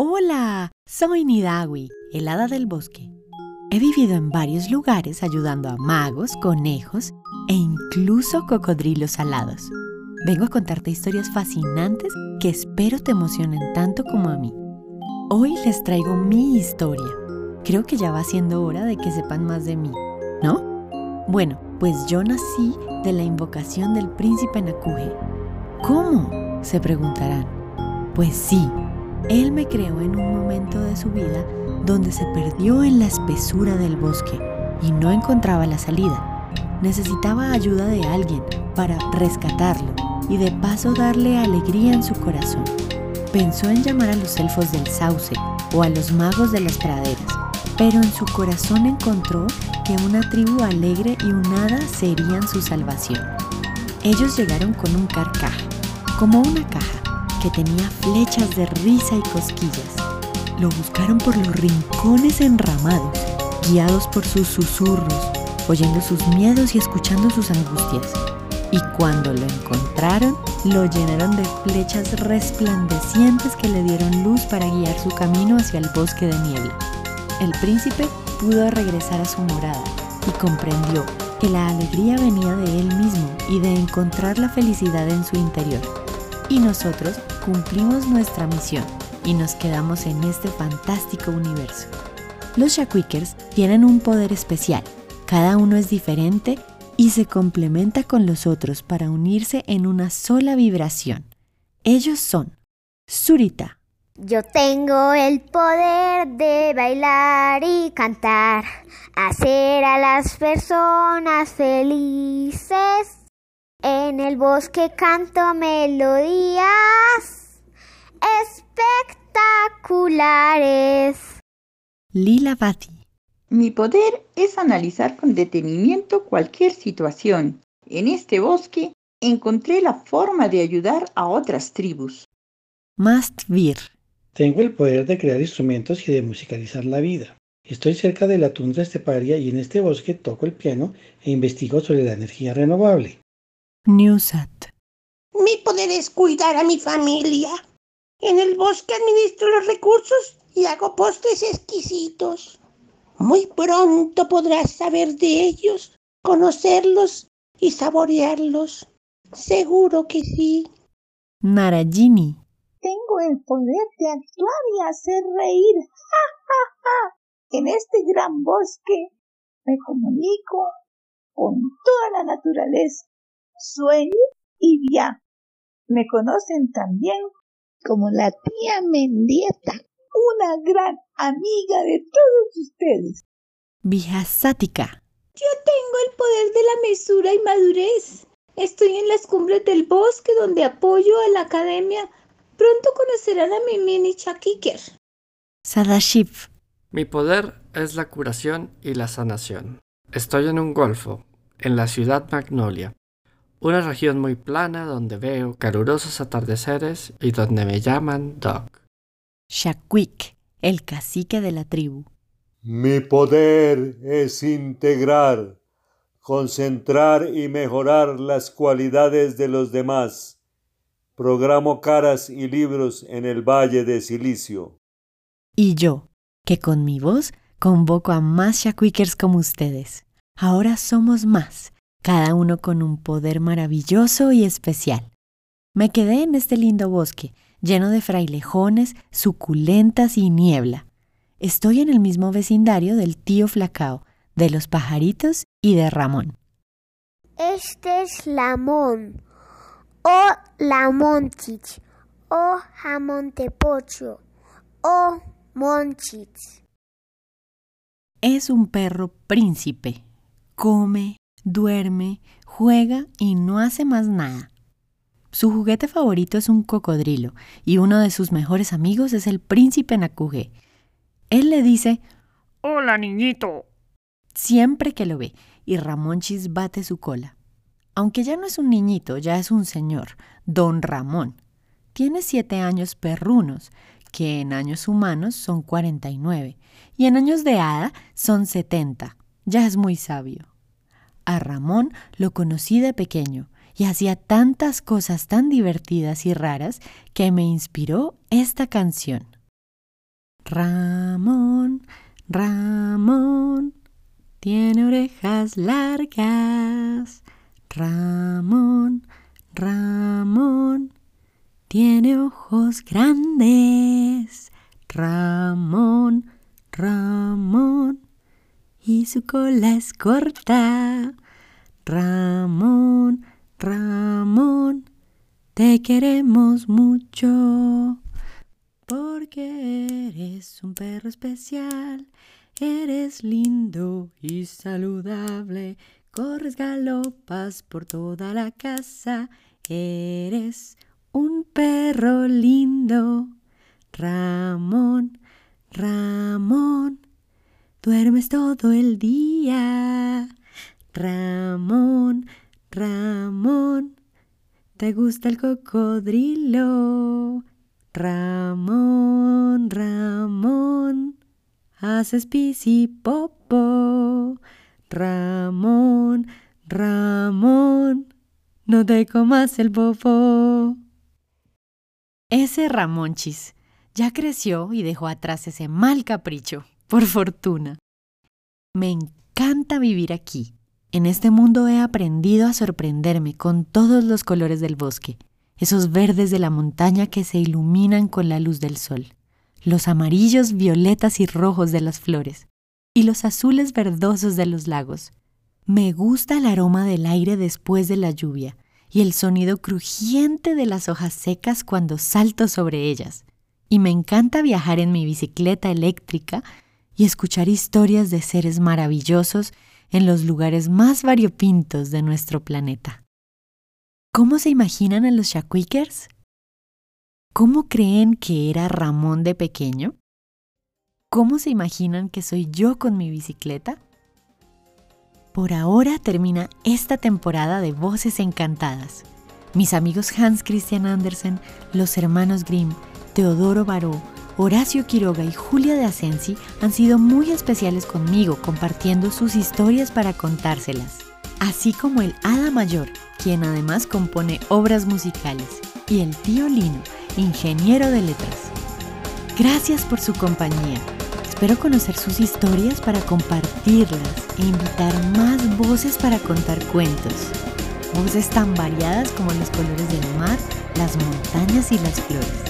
Hola, soy Nidawi, el hada del bosque. He vivido en varios lugares ayudando a magos, conejos e incluso cocodrilos alados. Vengo a contarte historias fascinantes que espero te emocionen tanto como a mí. Hoy les traigo mi historia. Creo que ya va siendo hora de que sepan más de mí, ¿no? Bueno, pues yo nací de la invocación del príncipe Nakuje. ¿Cómo? Se preguntarán. Pues sí, él me creó en un momento de su vida donde se perdió en la espesura del bosque y no encontraba la salida. Necesitaba ayuda de alguien para rescatarlo y de paso darle alegría en su corazón. Pensó en llamar a los elfos del sauce o a los magos de las praderas, pero en su corazón encontró que una tribu alegre y un hada serían su salvación. Ellos llegaron con un carcaj, como una caja, que tenía flechas de risa y cosquillas. Lo buscaron por los rincones enramados, guiados por sus susurros, oyendo sus miedos y escuchando sus angustias. Y cuando lo encontraron, lo llenaron de flechas resplandecientes que le dieron luz para guiar su camino hacia el bosque de niebla. El príncipe pudo regresar a su morada y comprendió que la alegría venía de él mismo y de encontrar la felicidad en su interior. Y nosotros cumplimos nuestra misión y nos quedamos en este fantástico universo. Los Shakwikers tienen un poder especial. Cada uno es diferente y se complementa con los otros para unirse en una sola vibración. Ellos son Surita. Yo tengo el poder de bailar y cantar, hacer a las personas felices. En el bosque canto melodías espectaculares. Lila Bati. Mi poder es analizar con detenimiento cualquier situación. En este bosque encontré la forma de ayudar a otras tribus. Mastvir. Tengo el poder de crear instrumentos y de musicalizar la vida. Estoy cerca de la tundra esteparia y en este bosque toco el piano e investigo sobre la energía renovable. Newsat. Mi poder es cuidar a mi familia. En el bosque administro los recursos y hago postres exquisitos. Muy pronto podrás saber de ellos, conocerlos y saborearlos. Seguro que sí. Narayini. Tengo el poder de actuar y hacer reír. ¡Ja, ja, ja! En este gran bosque me comunico con toda la naturaleza. Sueño y viajo. Me conocen también como la tía Mendieta, una gran amiga de todos ustedes. Vijasática. Yo tengo el poder de la mesura y madurez. Estoy en las cumbres del bosque donde apoyo a la academia. Pronto conocerán a mi mini Chakiker. Sadashiv. Mi poder es la curación y la sanación. Estoy en un golfo, en la ciudad Magnolia, una región muy plana donde veo calurosos atardeceres y donde me llaman Doc. Shakwik, el cacique de la tribu. Mi poder es integrar, concentrar y mejorar las cualidades de los demás. Programo caras y libros en el Valle de Silicio. Y yo, que con mi voz convoco a más Shakwikers como ustedes. Ahora somos más, cada uno con un poder maravilloso y especial. Me quedé en este lindo bosque, lleno de frailejones, suculentas y niebla. Estoy en el mismo vecindario del tío Flacao, de los pajaritos y de Ramón. Este es Lamón, o Lamonchich, o Jamontepocho, o Monchich. Es un perro príncipe. Come, duerme, juega y no hace más nada. Su juguete favorito es un cocodrilo y uno de sus mejores amigos es el príncipe Nakuje. Él le dice, Hola, niñito. Siempre que lo ve, y Ramonchis bate su cola. Aunque ya no es un niñito, ya es un señor, don Ramón. Tiene siete años perrunos, que en años humanos son 49, y en años de hada son 70. Ya es muy sabio. A Ramón lo conocí de pequeño y hacía tantas cosas tan divertidas y raras que me inspiró esta canción. Ramón, Ramón, tiene orejas largas. Ramón, Ramón, tiene ojos grandes. Ramón, y su cola es corta. Ramón, Ramón, te queremos mucho. Porque eres un perro especial, eres lindo y saludable, corres galopas por toda la casa, eres un perro lindo. Ramón, Ramón, duermes todo el día. Ramón, Ramón, ¿te gusta el cocodrilo? Ramón, Ramón, haces pis y popo. Ramón, Ramón, no te comas el popo. Ese Ramonchis ya creció y dejó atrás ese mal capricho, por fortuna. Me encanta vivir aquí. En este mundo he aprendido a sorprenderme con todos los colores del bosque esos verdes de la montaña que se iluminan con la luz del sol, los amarillos, violetas y rojos de las flores, y los azules verdosos de los lagos. Me gusta el aroma del aire después de la lluvia y el sonido crujiente de las hojas secas cuando salto sobre ellas. Y me encanta viajar en mi bicicleta eléctrica y escuchar historias de seres maravillosos en los lugares más variopintos de nuestro planeta. ¿Cómo se imaginan a los Shaquikers? ¿Cómo creen que era Ramón de pequeño? ¿Cómo se imaginan que soy yo con mi bicicleta? Por ahora termina esta temporada de Voces Encantadas. Mis amigos Hans Christian Andersen, los hermanos Grimm, Teodoro Baró, Horacio Quiroga y Julia de Asensi han sido muy especiales conmigo compartiendo sus historias para contárselas, así como el Hada Mayor, quien además compone obras musicales, y el tío Lino, ingeniero de letras. Gracias por su compañía. Espero conocer sus historias para compartirlas e invitar más voces para contar cuentos. Voces tan variadas como los colores del mar, las montañas y las flores.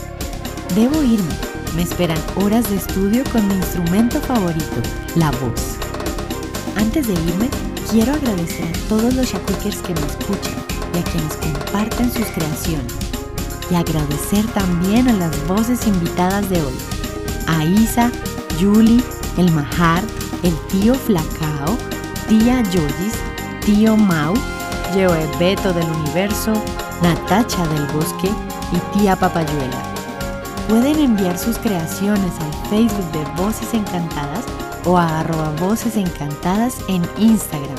Debo irme. Me esperan horas de estudio con mi instrumento favorito, la voz. Antes de irme, Quiero agradecer a todos los Shaquikers que me escuchan y a quienes comparten sus creaciones. Y agradecer también a las voces invitadas de hoy. A Isa, Julie, el Mahar, el tío Flacao, tía Yoyis, tío Mau, Joe Beto del Universo, Natacha del Bosque y tía Papayuela. Pueden enviar sus creaciones al Facebook de Voces Encantadas o a arroba voces encantadas en Instagram.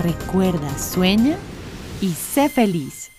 Recuerda, sueña y sé feliz.